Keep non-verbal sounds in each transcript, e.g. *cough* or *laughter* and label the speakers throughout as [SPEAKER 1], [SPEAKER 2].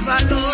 [SPEAKER 1] en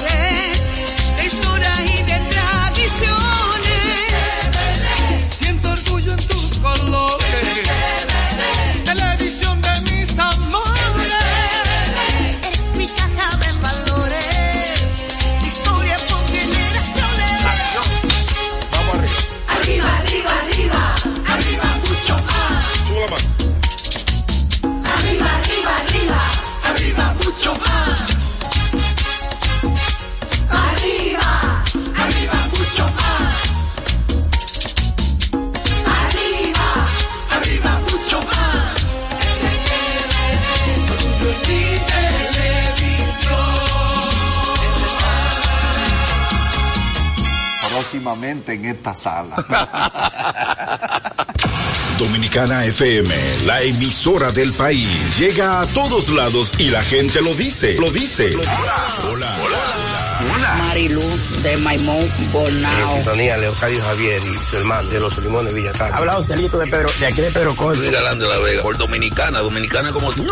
[SPEAKER 1] sala. *laughs*
[SPEAKER 2] Dominicana FM, la emisora del país, llega a todos lados y la gente lo dice, lo dice.
[SPEAKER 3] Hola, hola, hola. Marilu de Maimón Bonao.
[SPEAKER 4] Sintonía, Leocadio Javier y su hermano de los Limones Villatán.
[SPEAKER 5] Habla Celito de Pedro, de aquí de Pedro Corto.
[SPEAKER 6] Luis Galán de la Vega, por Dominicana, Dominicana como tú.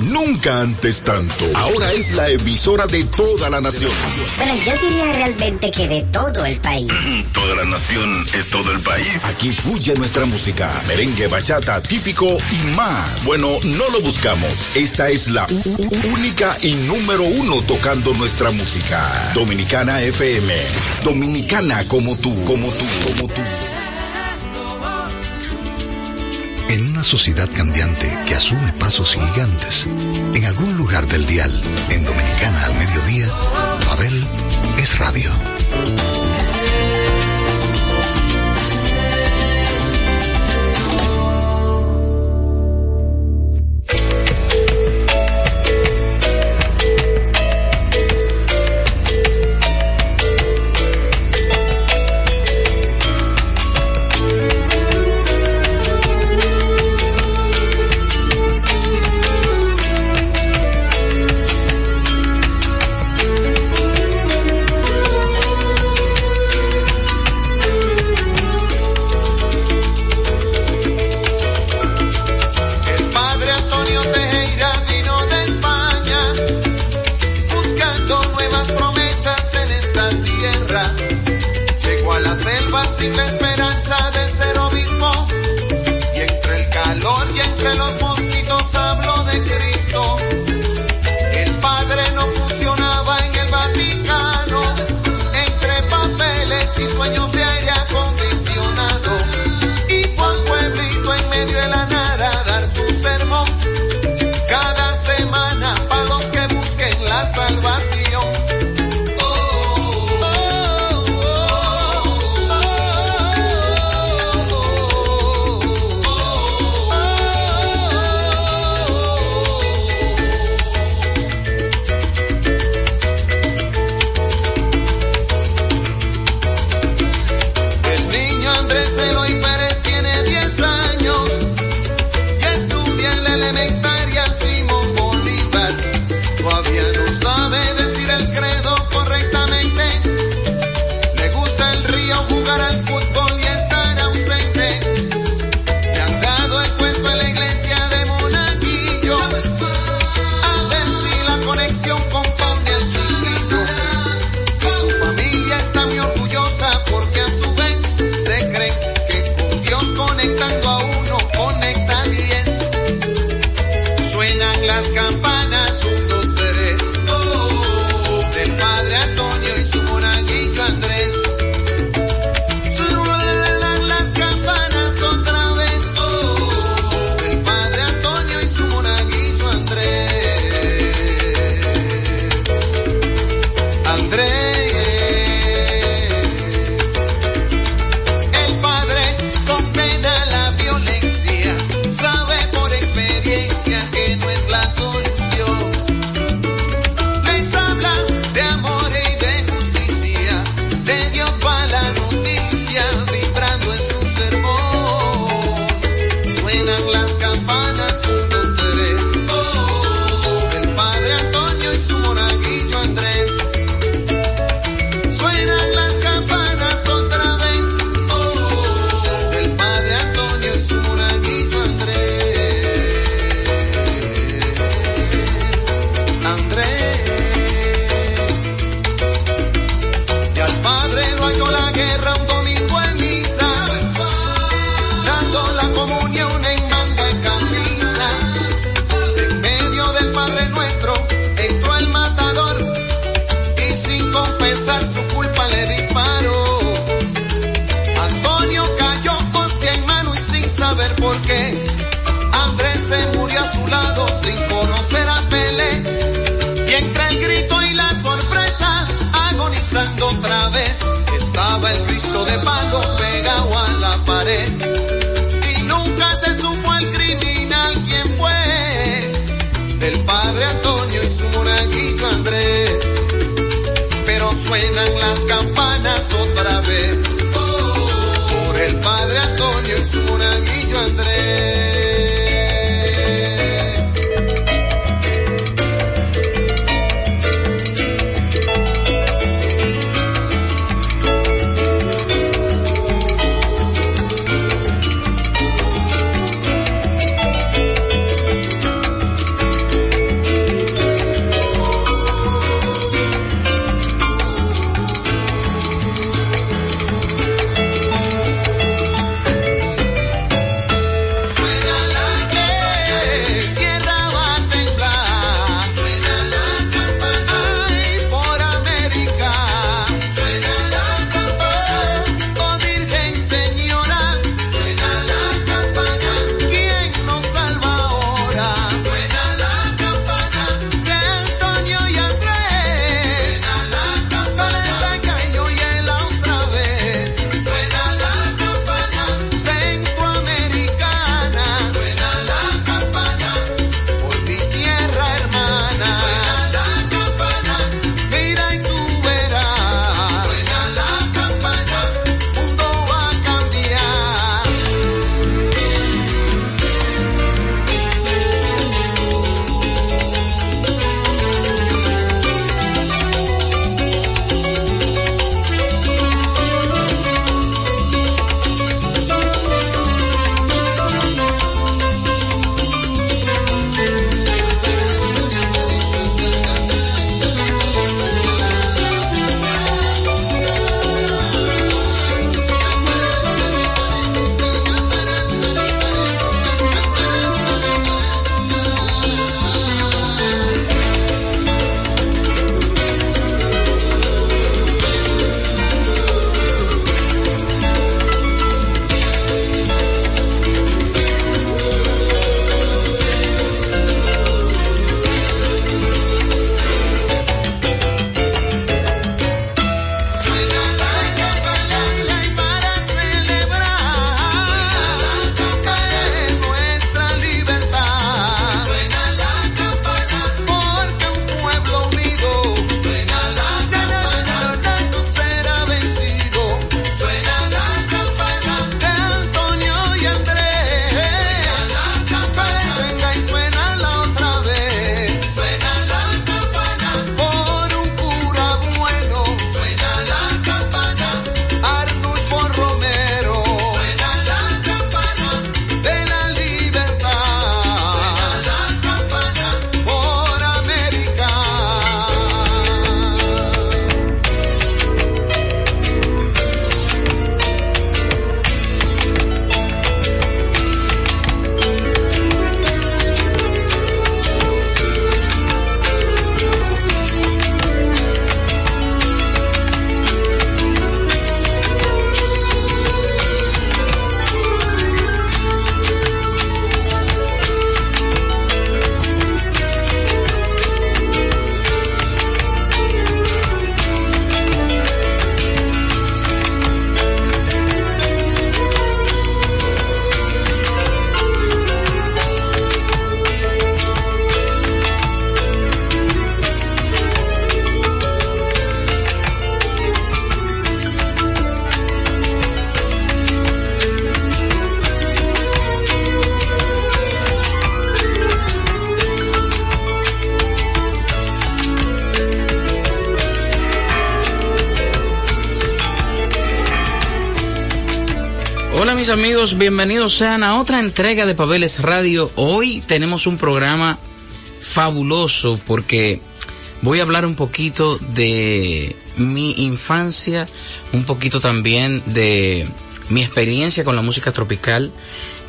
[SPEAKER 2] Nunca antes tanto. Ahora es la emisora de toda la nación.
[SPEAKER 7] Bueno, yo diría realmente que de todo el país. *clears throat*
[SPEAKER 2] toda la nación es todo el país. Aquí fluye nuestra música merengue, bachata, típico y más. Bueno, no lo buscamos. Esta es la única y número uno tocando nuestra música. Dominicana FM. Dominicana como tú, como tú, como tú. En una sociedad cambiante que asume pasos gigantes, en algún lugar del dial, en Dominicana al mediodía, Babel es radio.
[SPEAKER 8] Bienvenidos sean a otra entrega de Pabeles Radio. Hoy tenemos un programa fabuloso porque voy a hablar un poquito de mi infancia, un poquito también de mi experiencia con la música tropical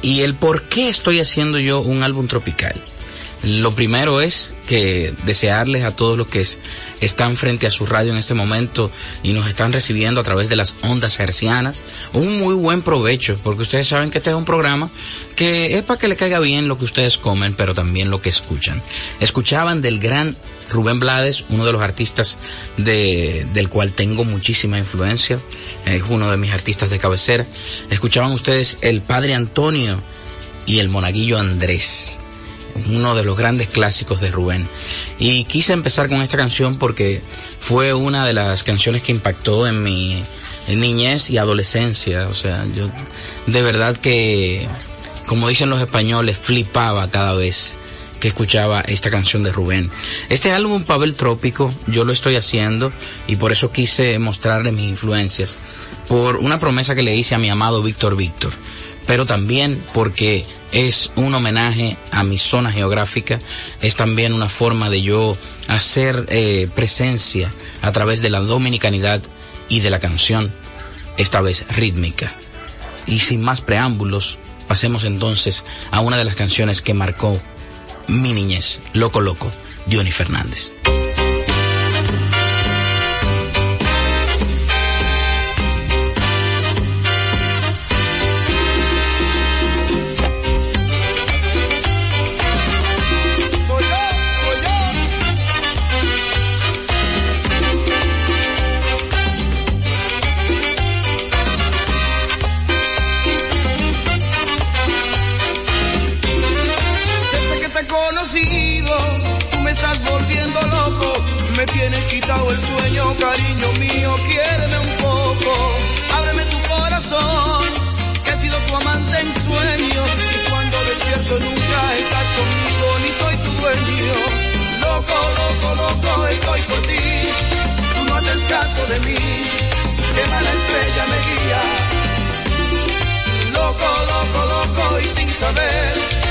[SPEAKER 8] y el por qué estoy haciendo yo un álbum tropical. Lo primero es que desearles a todos los que están frente a su radio en este momento y nos están recibiendo a través de las ondas hercianas un muy buen provecho, porque ustedes saben que este es un programa que es para que le caiga bien lo que ustedes comen, pero también lo que escuchan. Escuchaban del gran Rubén Blades, uno de los artistas de, del cual tengo muchísima influencia, es uno de mis artistas de cabecera. Escuchaban ustedes el Padre Antonio y el Monaguillo Andrés uno de los grandes clásicos de Rubén. Y quise empezar con esta canción porque fue una de las canciones que impactó en mi niñez y adolescencia. O sea, yo de verdad que, como dicen los españoles, flipaba cada vez que escuchaba esta canción de Rubén. Este álbum Pavel Trópico yo lo estoy haciendo y por eso quise mostrarle mis influencias por una promesa que le hice a mi amado Víctor Víctor, pero también porque es un homenaje a mi zona geográfica, es también una forma de yo hacer eh, presencia a través de la dominicanidad y de la canción, esta vez rítmica. Y sin más preámbulos, pasemos entonces a una de las canciones que marcó mi niñez, Loco Loco, Johnny Fernández.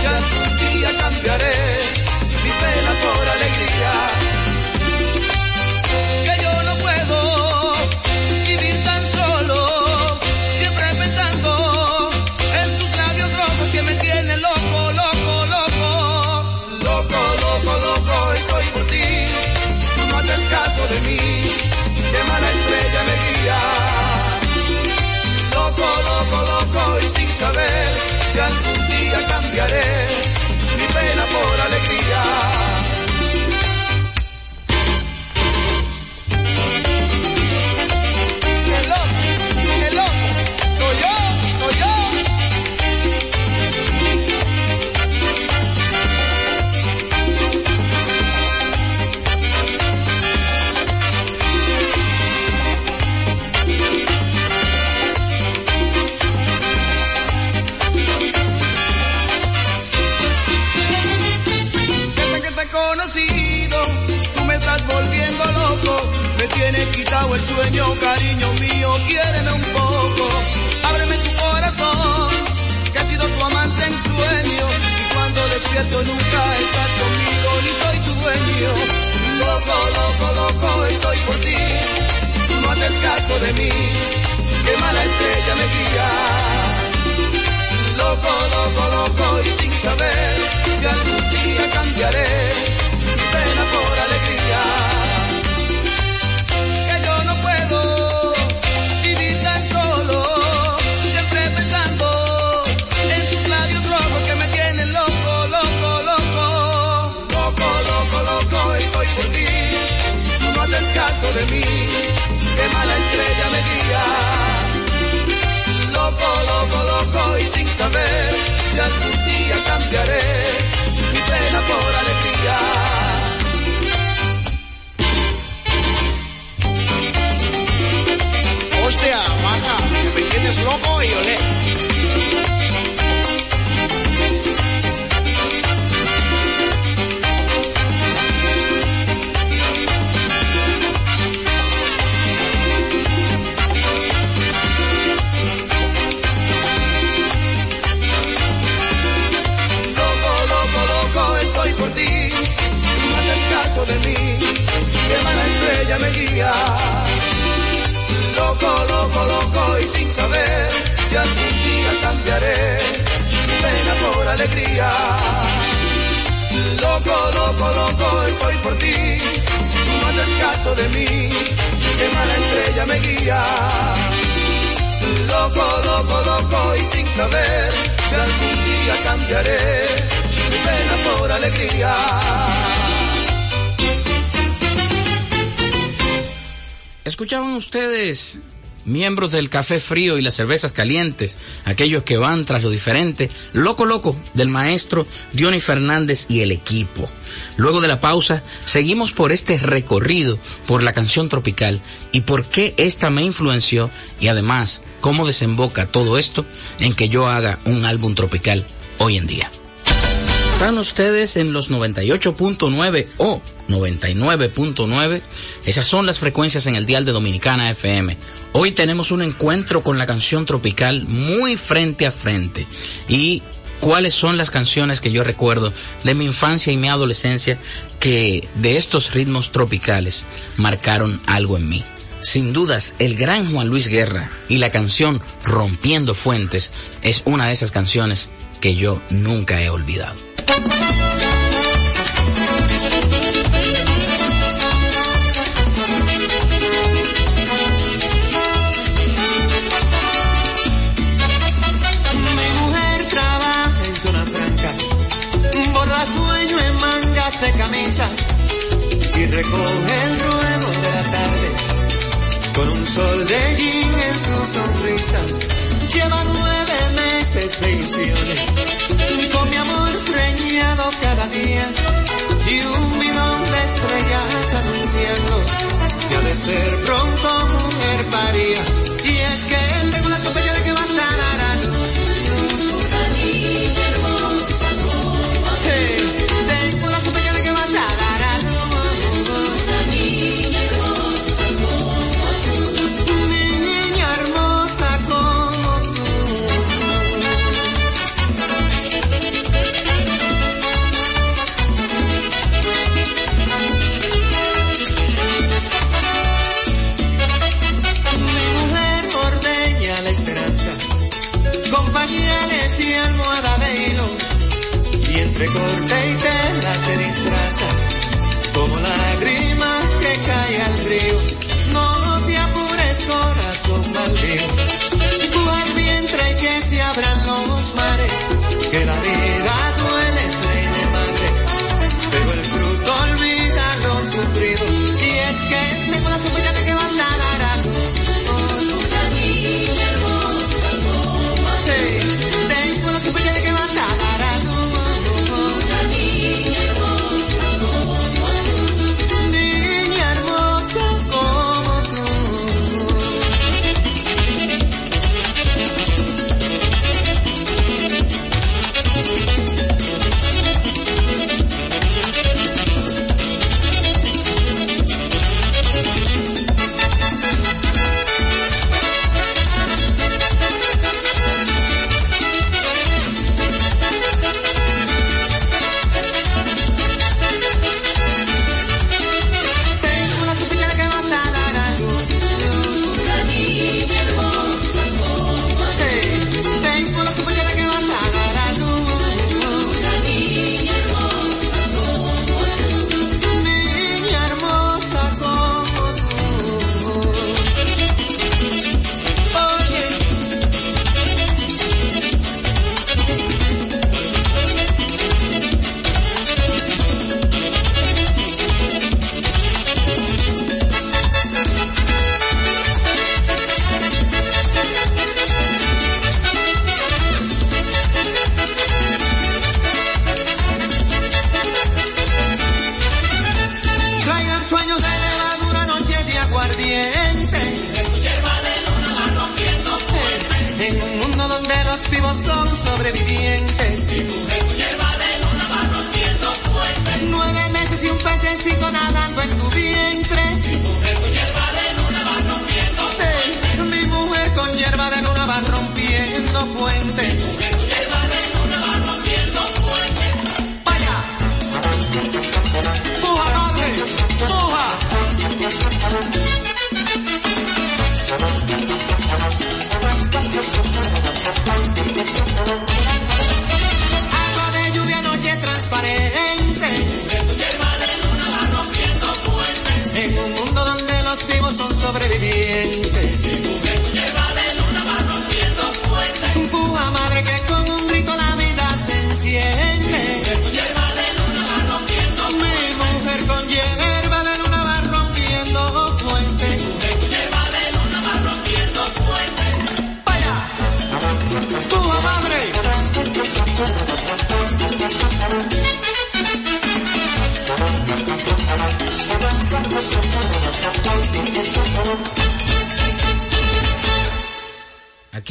[SPEAKER 9] Saber cambiaré sueño, cariño mío, quiéreme un poco. Ábreme tu corazón, que ha sido tu amante en sueño. Y cuando despierto nunca estás conmigo, ni soy tu dueño. Loco, loco, loco, estoy por ti. Tú no haces caso de mí, qué mala estrella me guía. Loco, loco, loco, y sin saber si algún día cambiaré saber si algún día cambiaré mi pena por alegría.
[SPEAKER 10] Hostia, maja, me tienes loco y olé.
[SPEAKER 9] Estrella me guía. Loco, loco, loco y sin saber si algún día cambiaré pena por alegría. Loco, loco, loco, estoy por ti. No haces caso de mí, que mala estrella me guía. Loco, loco, loco, y sin saber si algún día cambiaré pena por alegría.
[SPEAKER 8] Escuchaban ustedes miembros del café frío y las cervezas calientes, aquellos que van tras lo diferente, loco loco del maestro Diony Fernández y el equipo. Luego de la pausa, seguimos por este recorrido por la canción tropical y por qué esta me influenció y además cómo desemboca todo esto en que yo haga un álbum tropical hoy en día. Están ustedes en los 98.9 o 99.9. Esas son las frecuencias en el dial de Dominicana FM. Hoy tenemos un encuentro con la canción tropical muy frente a frente. Y cuáles son las canciones que yo recuerdo de mi infancia y mi adolescencia que de estos ritmos tropicales marcaron algo en mí. Sin dudas, el gran Juan Luis Guerra y la canción Rompiendo Fuentes es una de esas canciones que yo nunca he olvidado.
[SPEAKER 11] Mi mujer trabaja en zona franca, borda sueño en mangas de camisa. Y recoge el ruedo de la tarde. Con un sol de jean en su sonrisa. Lleva nueve meses de ilusiones,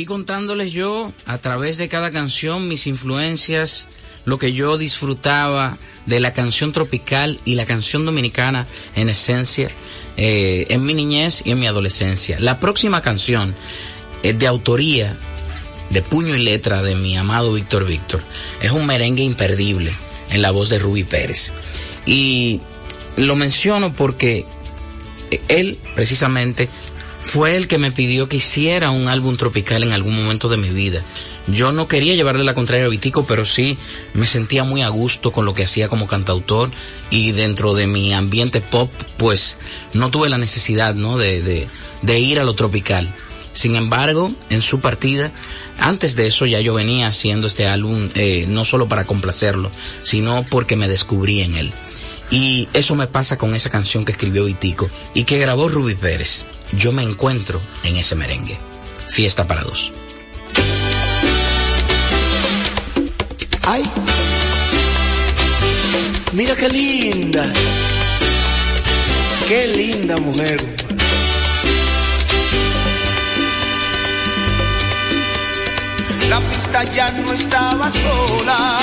[SPEAKER 8] contándoles yo a través de cada canción mis influencias, lo que yo disfrutaba de la canción tropical y la canción dominicana en esencia eh, en mi niñez y en mi adolescencia. La próxima canción es de autoría de puño y letra de mi amado Víctor Víctor. Es un merengue imperdible en la voz de Ruby Pérez. Y lo menciono porque él precisamente fue el que me pidió que hiciera un álbum tropical en algún momento de mi vida. Yo no quería llevarle la contraria a Vitico, pero sí me sentía muy a gusto con lo que hacía como cantautor y dentro de mi ambiente pop, pues no tuve la necesidad, ¿no? De, de, ir a lo tropical. Sin embargo, en su partida, antes de eso ya yo venía haciendo este álbum eh, no solo para complacerlo, sino porque me descubrí en él. Y eso me pasa con esa canción que escribió Vitico y que grabó Ruby Pérez. Yo me encuentro en ese merengue. Fiesta para dos.
[SPEAKER 2] Ay, mira qué linda, qué linda mujer. La pista ya no estaba sola,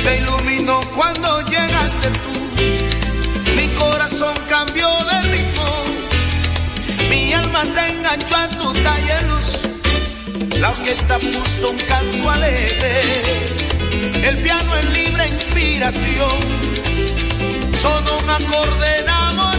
[SPEAKER 2] se iluminó cuando llegaste tú. Mi corazón cambió de alma se enganchó a tu taller luz. La orquesta puso un canto alegre, el piano en libre inspiración, sonó un acorde enamorado,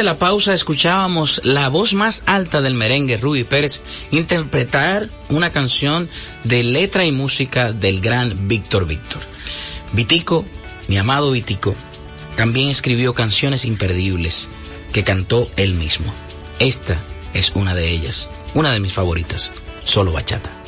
[SPEAKER 2] de
[SPEAKER 8] la pausa escuchábamos la voz más alta del merengue, Ruby Pérez, interpretar una canción de letra y música del gran Víctor Víctor. Vitico, mi amado Vitico, también escribió canciones imperdibles que cantó él mismo. Esta es una de ellas, una de mis favoritas, solo bachata.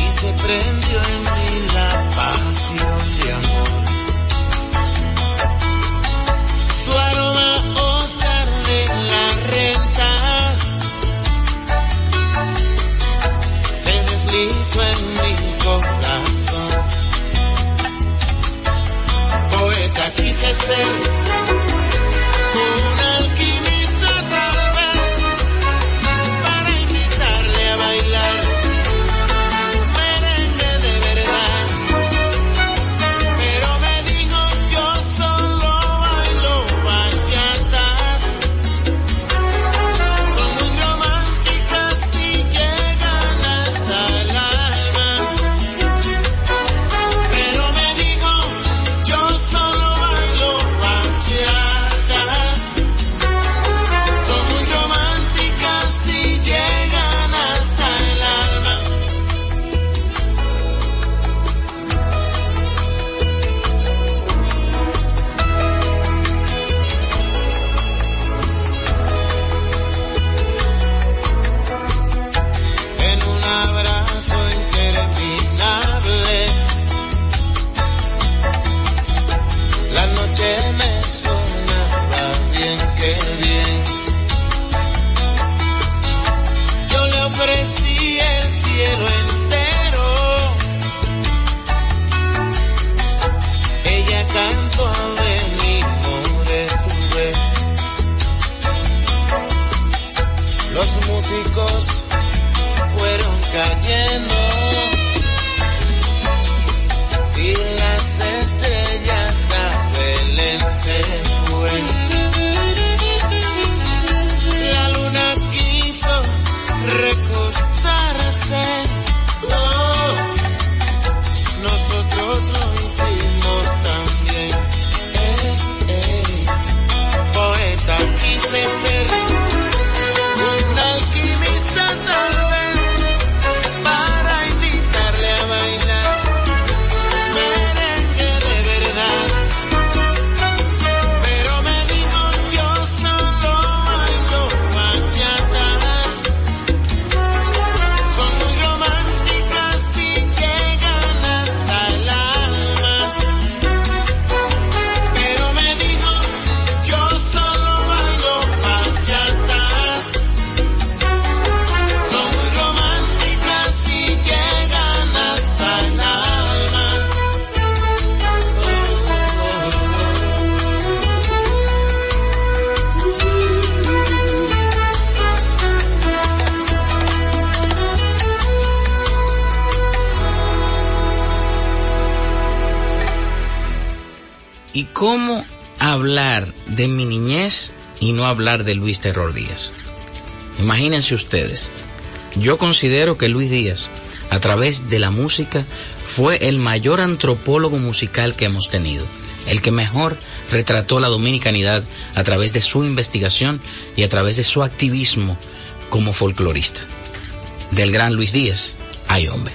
[SPEAKER 11] Y se prendió en mí la pasión de amor. Su aroma Oscar de la renta se deslizó en mi corazón. Poeta quise ser
[SPEAKER 8] hablar de Luis Terror Díaz? Imagínense ustedes. Yo considero que Luis Díaz, a través de la música, fue el mayor antropólogo musical que hemos tenido, el que mejor retrató la dominicanidad a través de su investigación y a través de su activismo como folclorista. Del gran Luis Díaz, ay hombre.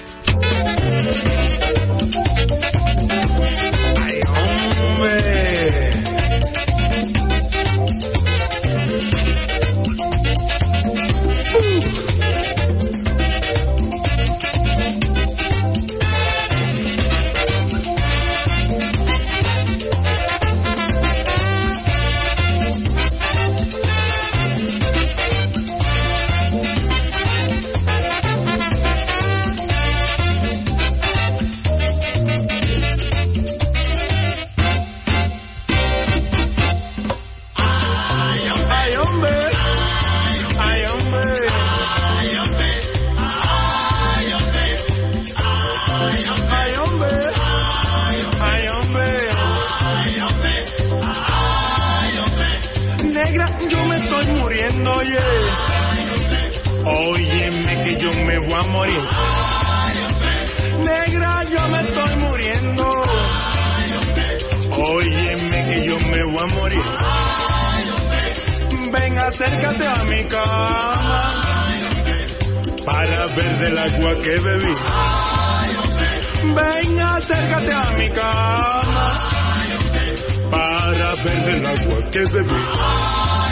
[SPEAKER 12] Negra, yo me estoy muriendo, oye. Óyeme que yo me voy a morir. Negra, yo me estoy muriendo. Óyeme que yo me voy a morir. Ven, acércate a mi cama para ver del agua que bebí. Ven, acércate a mi cama para ver del agua que bebí. Ay,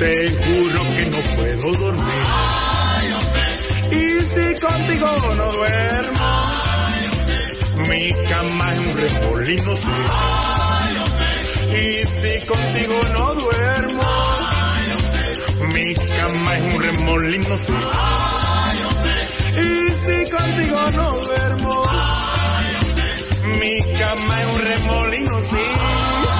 [SPEAKER 12] te juro que no puedo dormir. Y si contigo no duermo, mi cama es un remolino. Y si contigo no duermo, mi cama es un remolino. Y si contigo no duermo, mi cama es un remolino, sí.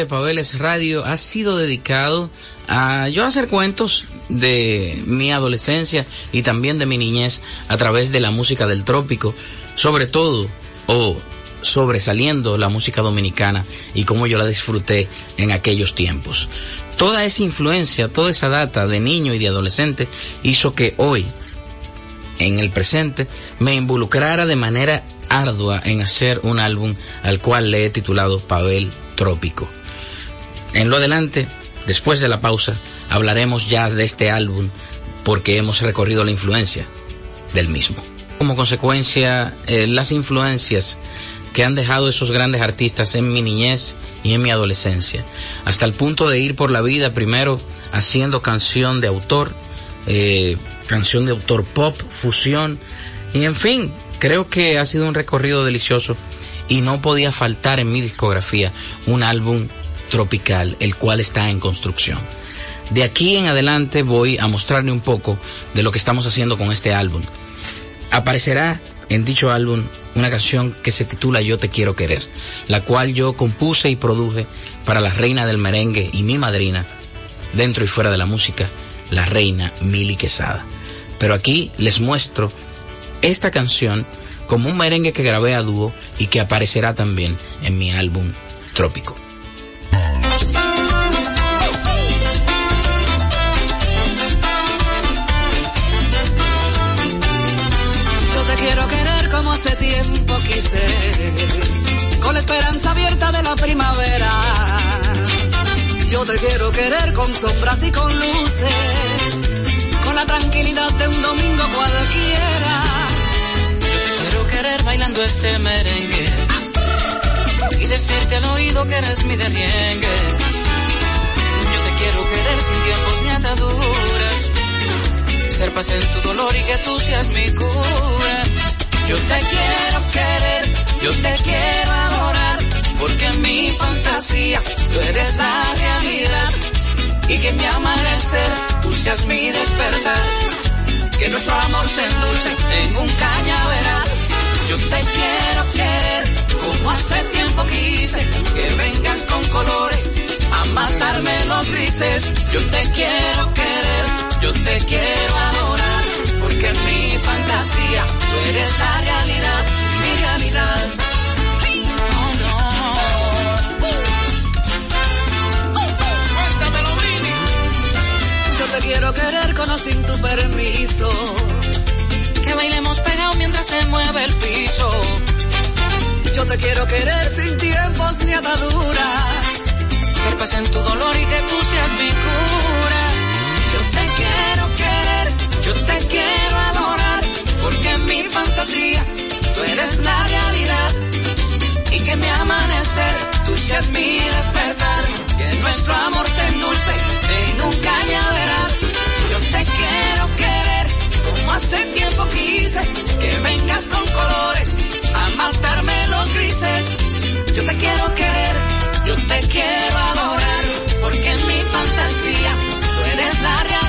[SPEAKER 8] De Pabeles Radio ha sido dedicado a yo hacer cuentos de mi adolescencia y también de mi niñez a través de la música del trópico, sobre todo o sobresaliendo la música dominicana y cómo yo la disfruté en aquellos tiempos. Toda esa influencia, toda esa data de niño y de adolescente hizo que hoy, en el presente, me involucrara de manera ardua en hacer un álbum al cual le he titulado Pavel Trópico. En lo adelante, después de la pausa, hablaremos ya de este álbum porque hemos recorrido la influencia del mismo. Como consecuencia, eh, las influencias que han dejado esos grandes artistas en mi niñez y en mi adolescencia, hasta el punto de ir por la vida primero haciendo canción de autor, eh, canción de autor pop, fusión, y en fin, creo que ha sido un recorrido delicioso y no podía faltar en mi discografía un álbum tropical, el cual está en construcción. De aquí en adelante voy a mostrarle un poco de lo que estamos haciendo con este álbum. Aparecerá en dicho álbum una canción que se titula Yo te quiero querer, la cual yo compuse y produje para la reina del merengue y mi madrina, dentro y fuera de la música, la reina Mili Quesada. Pero aquí les muestro esta canción como un merengue que grabé a dúo y que aparecerá también en mi álbum Trópico.
[SPEAKER 1] Con la esperanza abierta de la primavera. Yo te quiero querer con sombras y con luces, con la tranquilidad de un domingo cualquiera.
[SPEAKER 13] Quiero querer bailando este merengue y decirte al oído que eres mi derriengue. Yo te quiero querer sin tiempos ni ataduras, ser paz en tu dolor y que tú seas mi cura. Yo te quiero querer, yo te quiero adorar, porque en mi fantasía tú eres la realidad. Y que mi amanecer tú seas mi despertar, que nuestro amor se endulce en un cañaveral. Yo te quiero querer como hace tiempo quise, que vengas con colores a matarme los grises. Yo te quiero querer, yo te quiero adorar, porque en mi fantasía eres la realidad, mi realidad.
[SPEAKER 1] Yo te quiero querer con o sin tu permiso,
[SPEAKER 13] Que bailemos pegados mientras se mueve el piso.
[SPEAKER 1] yo te quiero querer sin tiempos ni ataduras.
[SPEAKER 13] Ser paz en tu dolor y que tú seas mi cura.
[SPEAKER 1] Yo te quiero querer,
[SPEAKER 13] Yo te
[SPEAKER 1] mi fantasía tú eres la realidad.
[SPEAKER 13] y que mi amanecer
[SPEAKER 1] Tú seas mi despertar, que nuestro amor se endulce en un cañaveral. Yo te quiero querer como hace tiempo quise, que vengas con colores a matarme los grises. Yo te quiero querer, yo te quiero adorar, porque en mi fantasía tú eres la realidad,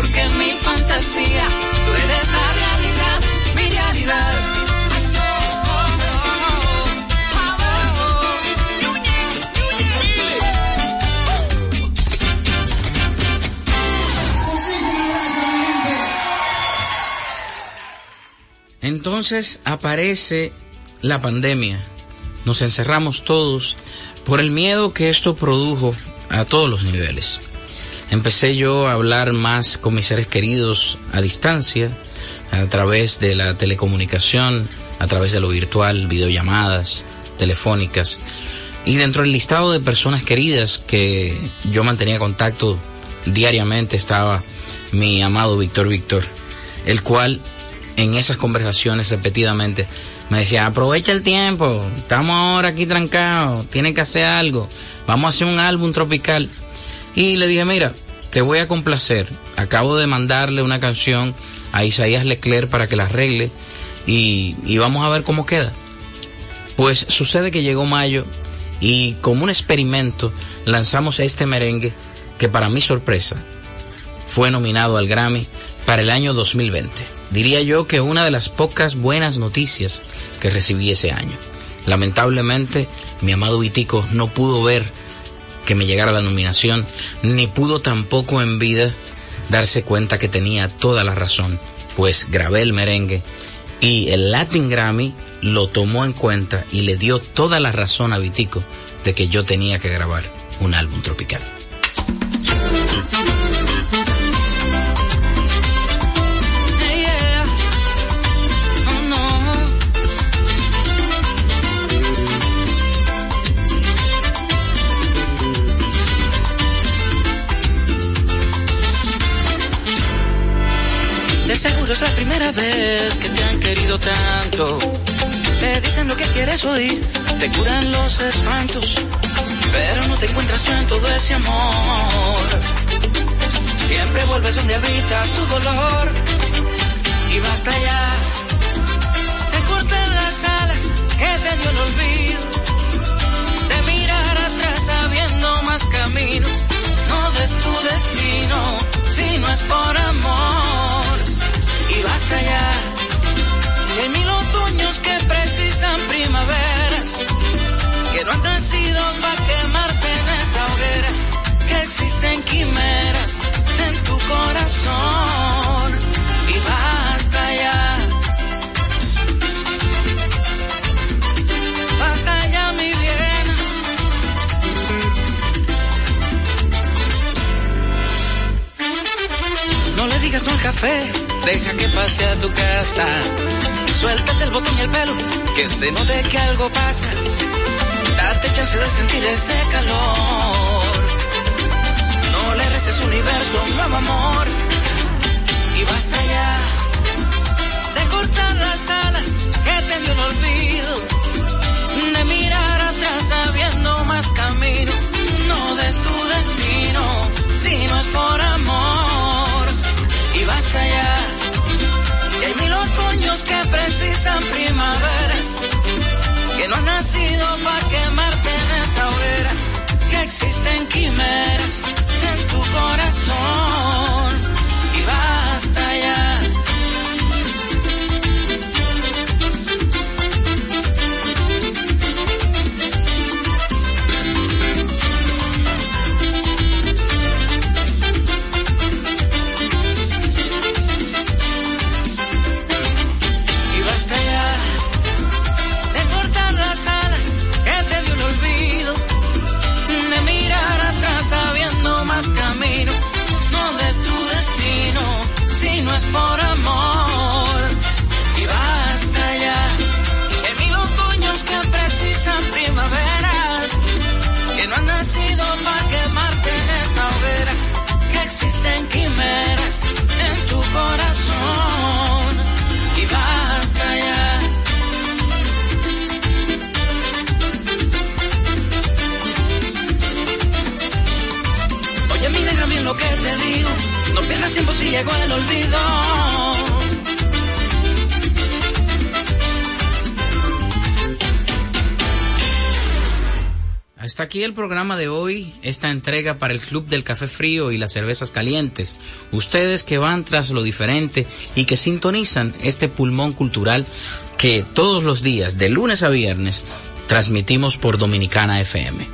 [SPEAKER 1] porque mi fantasía tú eres la realidad, mi realidad.
[SPEAKER 8] Entonces aparece la pandemia. Nos encerramos todos por el miedo que esto produjo a todos los niveles. Empecé yo a hablar más con mis seres queridos a distancia, a través de la telecomunicación, a través de lo virtual, videollamadas, telefónicas. Y dentro del listado de personas queridas que yo mantenía contacto diariamente estaba mi amado Víctor Víctor, el cual en esas conversaciones repetidamente me decía, aprovecha el tiempo, estamos ahora aquí trancados, tienes que hacer algo, vamos a hacer un álbum tropical. Y le dije, mira, te voy a complacer, acabo de mandarle una canción a Isaías Leclerc para que la arregle y, vamos a ver cómo queda. Pues sucede que llegó mayo y como un experimento lanzamos este merengue que para mi sorpresa fue nominado al Grammy para el año 2020. Diría yo que una de las pocas buenas noticias que recibí ese año. Lamentablemente, mi amado Vitico no pudo ver que me llegara la nominación, ni pudo tampoco en vida darse cuenta que tenía toda la razón, pues grabé el merengue y el Latin Grammy lo tomó en cuenta y le dio toda la razón a Vitico de que yo tenía que grabar un álbum tropical.
[SPEAKER 13] Es la primera vez que te han querido tanto. Te dicen lo que quieres oír, te curan los espantos, pero no te encuentras tú en todo ese amor. Siempre vuelves donde habita tu dolor y basta ya. Te cortan las alas que te dio el olvido, de mirar atrás sabiendo más camino. No des tu destino si no es por amor y basta ya. De mil otoños que precisan primaveras, que no han nacido para quemarte en esa hoguera, que existen quimeras en tu corazón y basta ya. Basta ya mi bien. No le digas no al café deja que pase a tu casa. Suéltate el botón y el pelo, que se note que algo pasa. Date chance de sentir ese calor. No le reces universo, un nuevo amor. Y basta ya de cortar las alas que te dio el olvido. De mirar atrás sabiendo más camino. No des tu destino si no es por amor. Y basta ya que precisan primaveras, que no han nacido para quemarte en esa hoguera, que existen quimeras en tu corazón
[SPEAKER 8] Hasta aquí el programa de hoy, esta entrega para el Club del Café Frío y las Cervezas Calientes. Ustedes que van tras lo diferente y que sintonizan este pulmón cultural que todos los días, de lunes a viernes, transmitimos por Dominicana FM.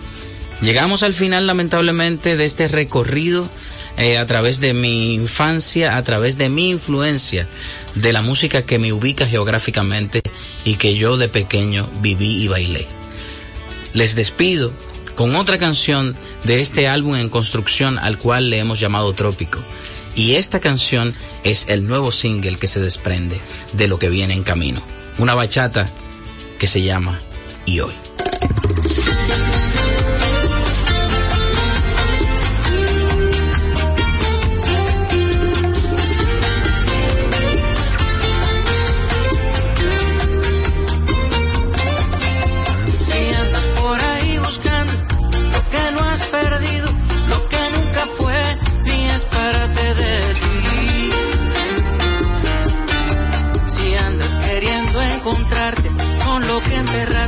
[SPEAKER 8] Llegamos al final, lamentablemente, de este recorrido eh, a través de mi infancia, a través de mi influencia, de la música que me ubica geográficamente y que yo de pequeño viví y bailé les despido con otra canción de este álbum en construcción al cual le hemos llamado Trópico. Y esta canción es el nuevo single que se desprende de lo que viene en camino. Una bachata que se llama Y hoy.
[SPEAKER 13] Que enterraste,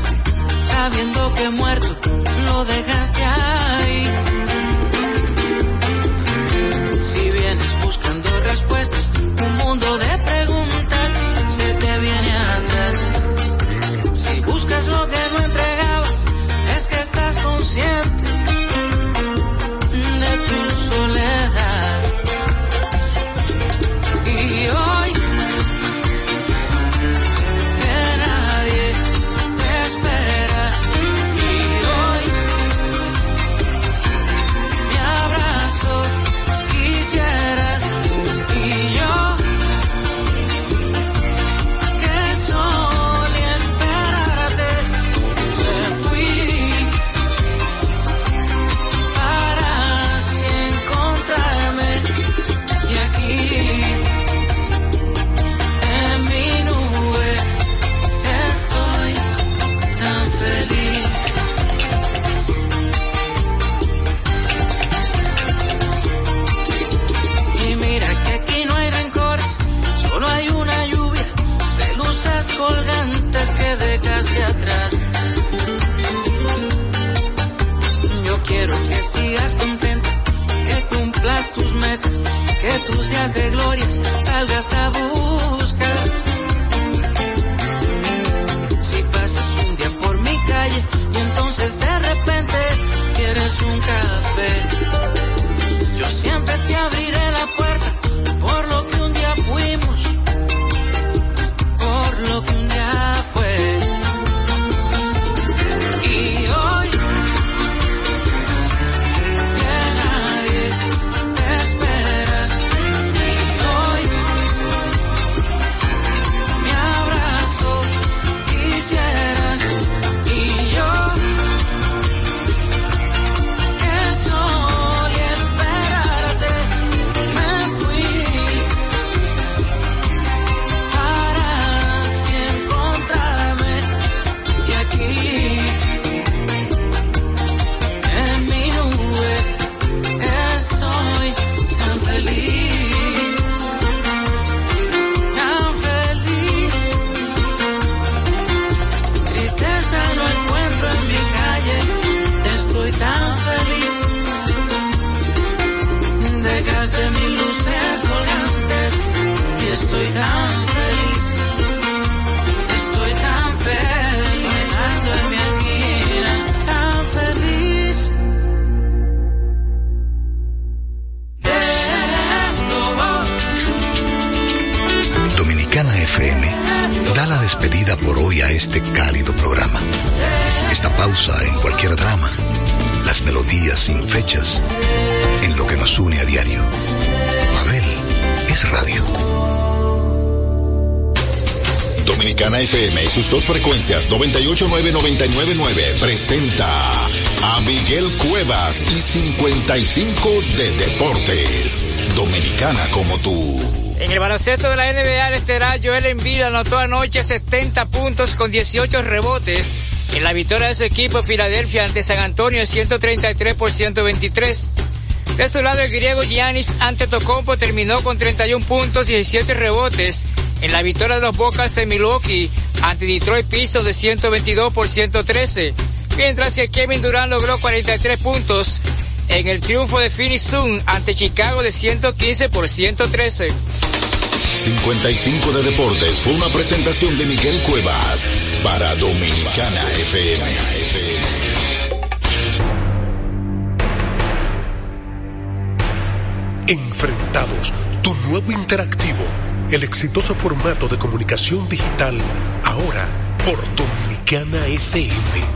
[SPEAKER 13] Yo quiero que sigas contenta, que cumplas tus metas, que tus días de gloria salgas a buscar. Si pasas un día por mi calle y entonces de repente quieres un café, yo siempre te abriré la puerta
[SPEAKER 6] 55 de Deportes. Dominicana como tú.
[SPEAKER 14] En el baloncesto de la NBA, el estelar Joel Embiid anotó anoche 70 puntos con 18 rebotes en la victoria de su equipo Filadelfia ante San Antonio 133 por 123. De su lado, el griego Giannis Antetokounmpo terminó con 31 puntos y 17 rebotes en la victoria de los Bocas de Milwaukee ante Detroit Pistons de 122 por 113, mientras que Kevin Durant logró 43 puntos en el triunfo de Phoenix Sun ante Chicago de 115 por 113.
[SPEAKER 6] 55 de Deportes fue una presentación de Miguel Cuevas para Dominicana FM.
[SPEAKER 15] Enfrentados, tu nuevo interactivo, el exitoso formato de comunicación digital, ahora por Dominicana FM.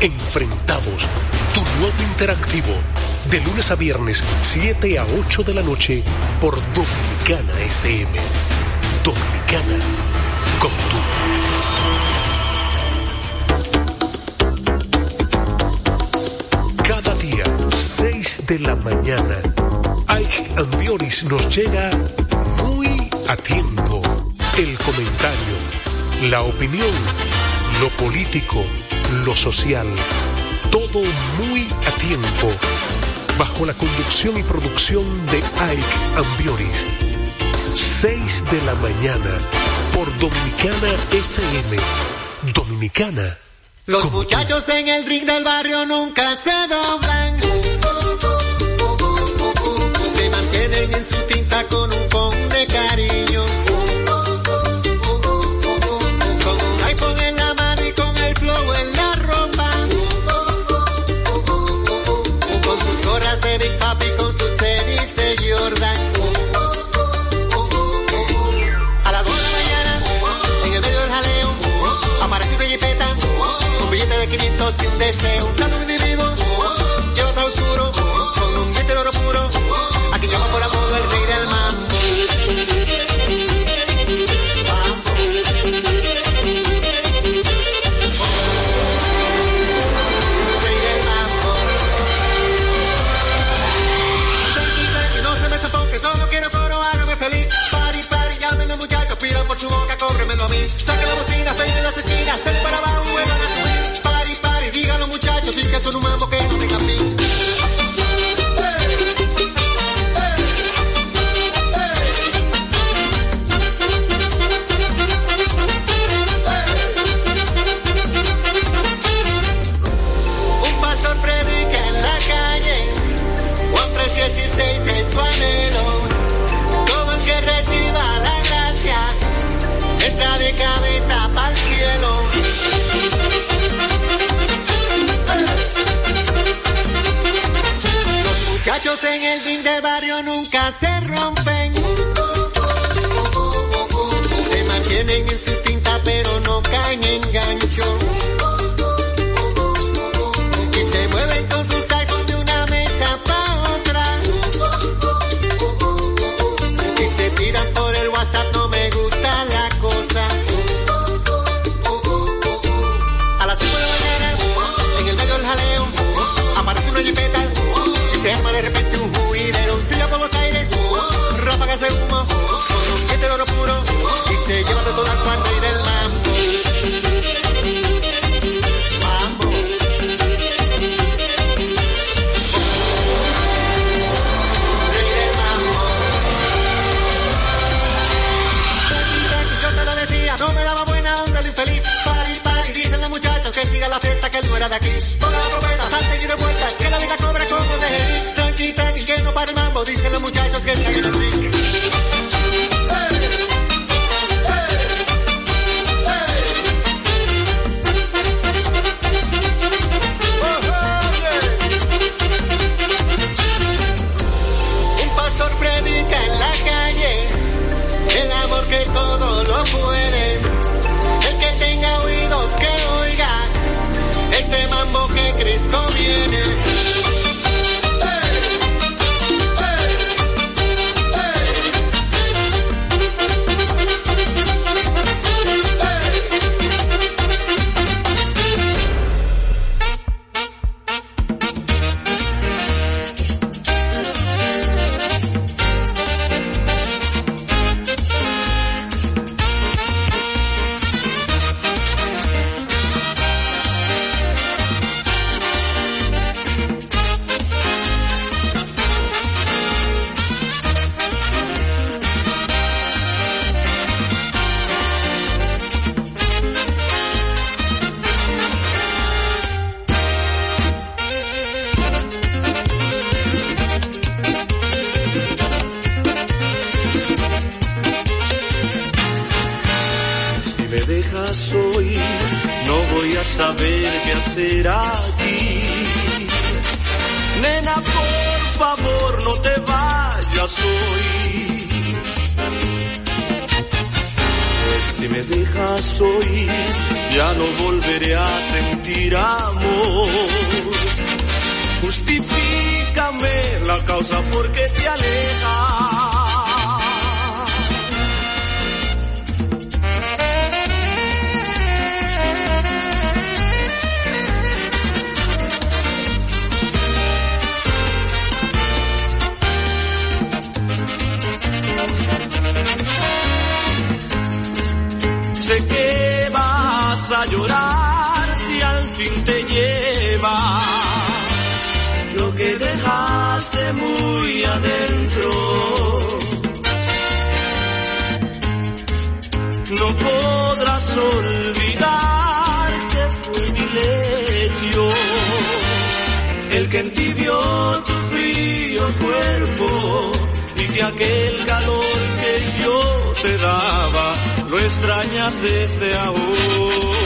[SPEAKER 15] Enfrentados, tu nuevo interactivo, de lunes a viernes, 7 a 8 de la noche, por Dominicana FM. Dominicana, como tú. Cada día, 6 de la mañana, Ike Ambioris nos llega muy a tiempo. El comentario, la opinión, lo político, lo social, todo muy a tiempo, bajo la conducción y producción de Ike Ambioris. 6 de la mañana, por Dominicana FM. Dominicana.
[SPEAKER 11] Los muchachos en el ring del barrio nunca se doblan. Se mantienen en su tinta con un con desceus muy adentro. No podrás olvidar que fue milenio el que entibió tu frío cuerpo y que aquel calor que yo te daba lo extrañas desde ahora.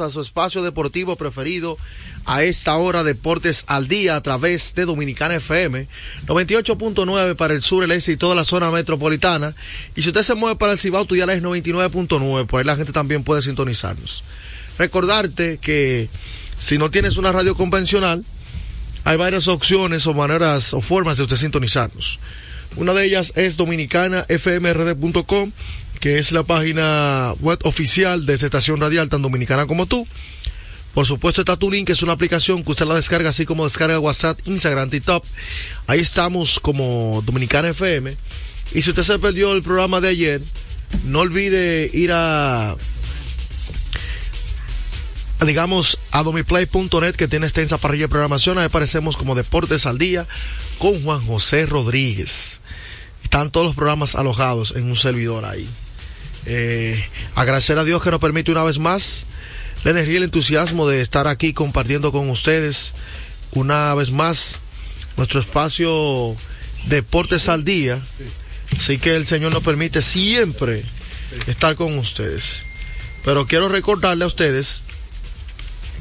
[SPEAKER 2] A su espacio deportivo preferido a esta hora Deportes al Día a través de Dominicana FM 98.9 para el sur, el este y toda la zona metropolitana y si usted se mueve para el Cibao tú ya es 99.9, por ahí la gente también puede sintonizarnos. Recordarte que si no tienes una radio convencional hay varias opciones o maneras o formas de usted sintonizarnos. Una de ellas es dominicanafmrd.com que es la página web oficial de esta estación radial tan dominicana como tú. Por supuesto está tu link, que es una aplicación que usted la descarga así como descarga WhatsApp, Instagram, TikTok. Ahí estamos como Dominicana FM. Y si usted se perdió el programa de ayer, no olvide ir a digamos a domiplay.net que tiene extensa parrilla de programación. Ahí aparecemos como Deportes al Día con Juan José Rodríguez. Están todos los programas alojados en un servidor ahí. Eh, agradecer a Dios que nos permite una vez más la energía y el entusiasmo de estar aquí compartiendo con ustedes una vez más nuestro espacio Deportes al Día. Así que el Señor nos permite siempre estar con ustedes. Pero quiero recordarle a ustedes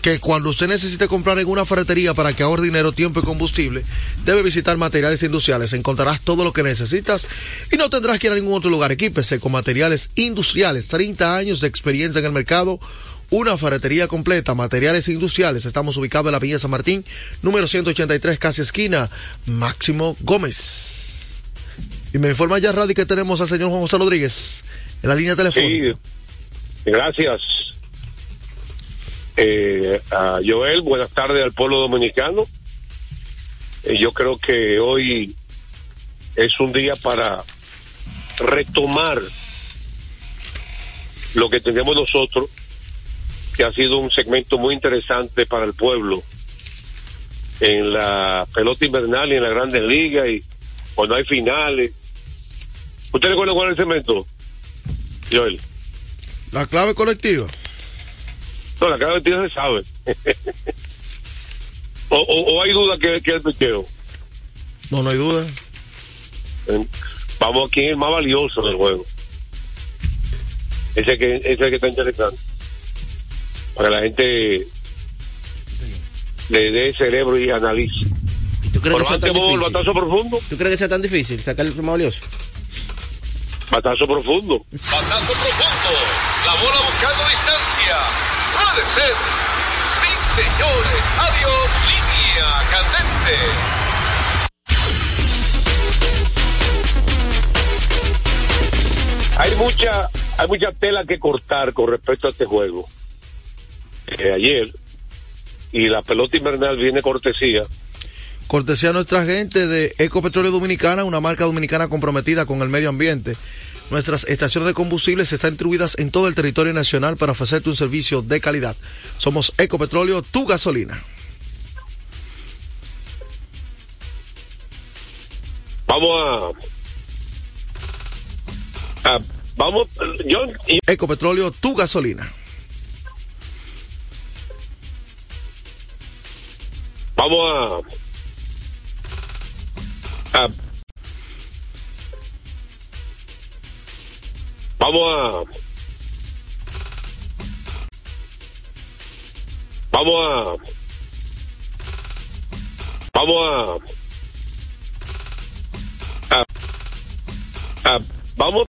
[SPEAKER 2] que cuando usted necesite comprar en una ferretería para que ahorre dinero, tiempo y combustible, debe visitar materiales industriales. Encontrarás todo lo que necesitas y no tendrás que ir a ningún otro lugar. Equípese con materiales industriales. 30 años de experiencia en el mercado. Una ferretería completa, materiales industriales. Estamos ubicados en la Villa San Martín, número 183, casi esquina, Máximo Gómez. Y me informa ya, Radi, que tenemos al señor Juan José Rodríguez en la línea telefónica.
[SPEAKER 16] Sí, gracias. Eh, a Joel, buenas tardes al pueblo dominicano. Eh, yo creo que hoy es un día para retomar lo que tenemos nosotros, que ha sido un segmento muy interesante para el pueblo en la pelota invernal y en la grandes ligas y cuando hay finales. ¿Usted recuerda cuál es el segmento, Joel?
[SPEAKER 2] La clave colectiva.
[SPEAKER 16] No, la cara de tiro se sabe. *laughs* o, o, o, hay duda que, que el picheo.
[SPEAKER 2] No, no hay duda.
[SPEAKER 16] Vamos a quién es el más valioso del juego. Ese que, ese que está interesante. Para que la gente le dé cerebro y analice.
[SPEAKER 2] ¿Tú crees que sea tan difícil?
[SPEAKER 16] batazo profundo.
[SPEAKER 2] ¿Tú crees que sea tan difícil sacar el más valioso?
[SPEAKER 16] Batazo profundo.
[SPEAKER 17] Batazo profundo. La bola buscando distancia. Puede ser. Sí, señores. Adiós. Línea candente.
[SPEAKER 16] Hay mucha, hay mucha tela que cortar con respecto a este juego. eh, ayer y la pelota invernal viene cortesía.
[SPEAKER 2] Cortesía a nuestra gente de Ecopetróleo Dominicana, una marca dominicana comprometida con el medio ambiente. Nuestras estaciones de combustibles están distribuidas en todo el territorio nacional para ofrecerte un servicio de calidad. Somos Ecopetróleo, tu gasolina.
[SPEAKER 16] Vamos a, a vamos, yo y-
[SPEAKER 2] Ecopetróleo, tu gasolina.
[SPEAKER 16] vamos a, a vamos a vamos a vamos a, a, a- vamos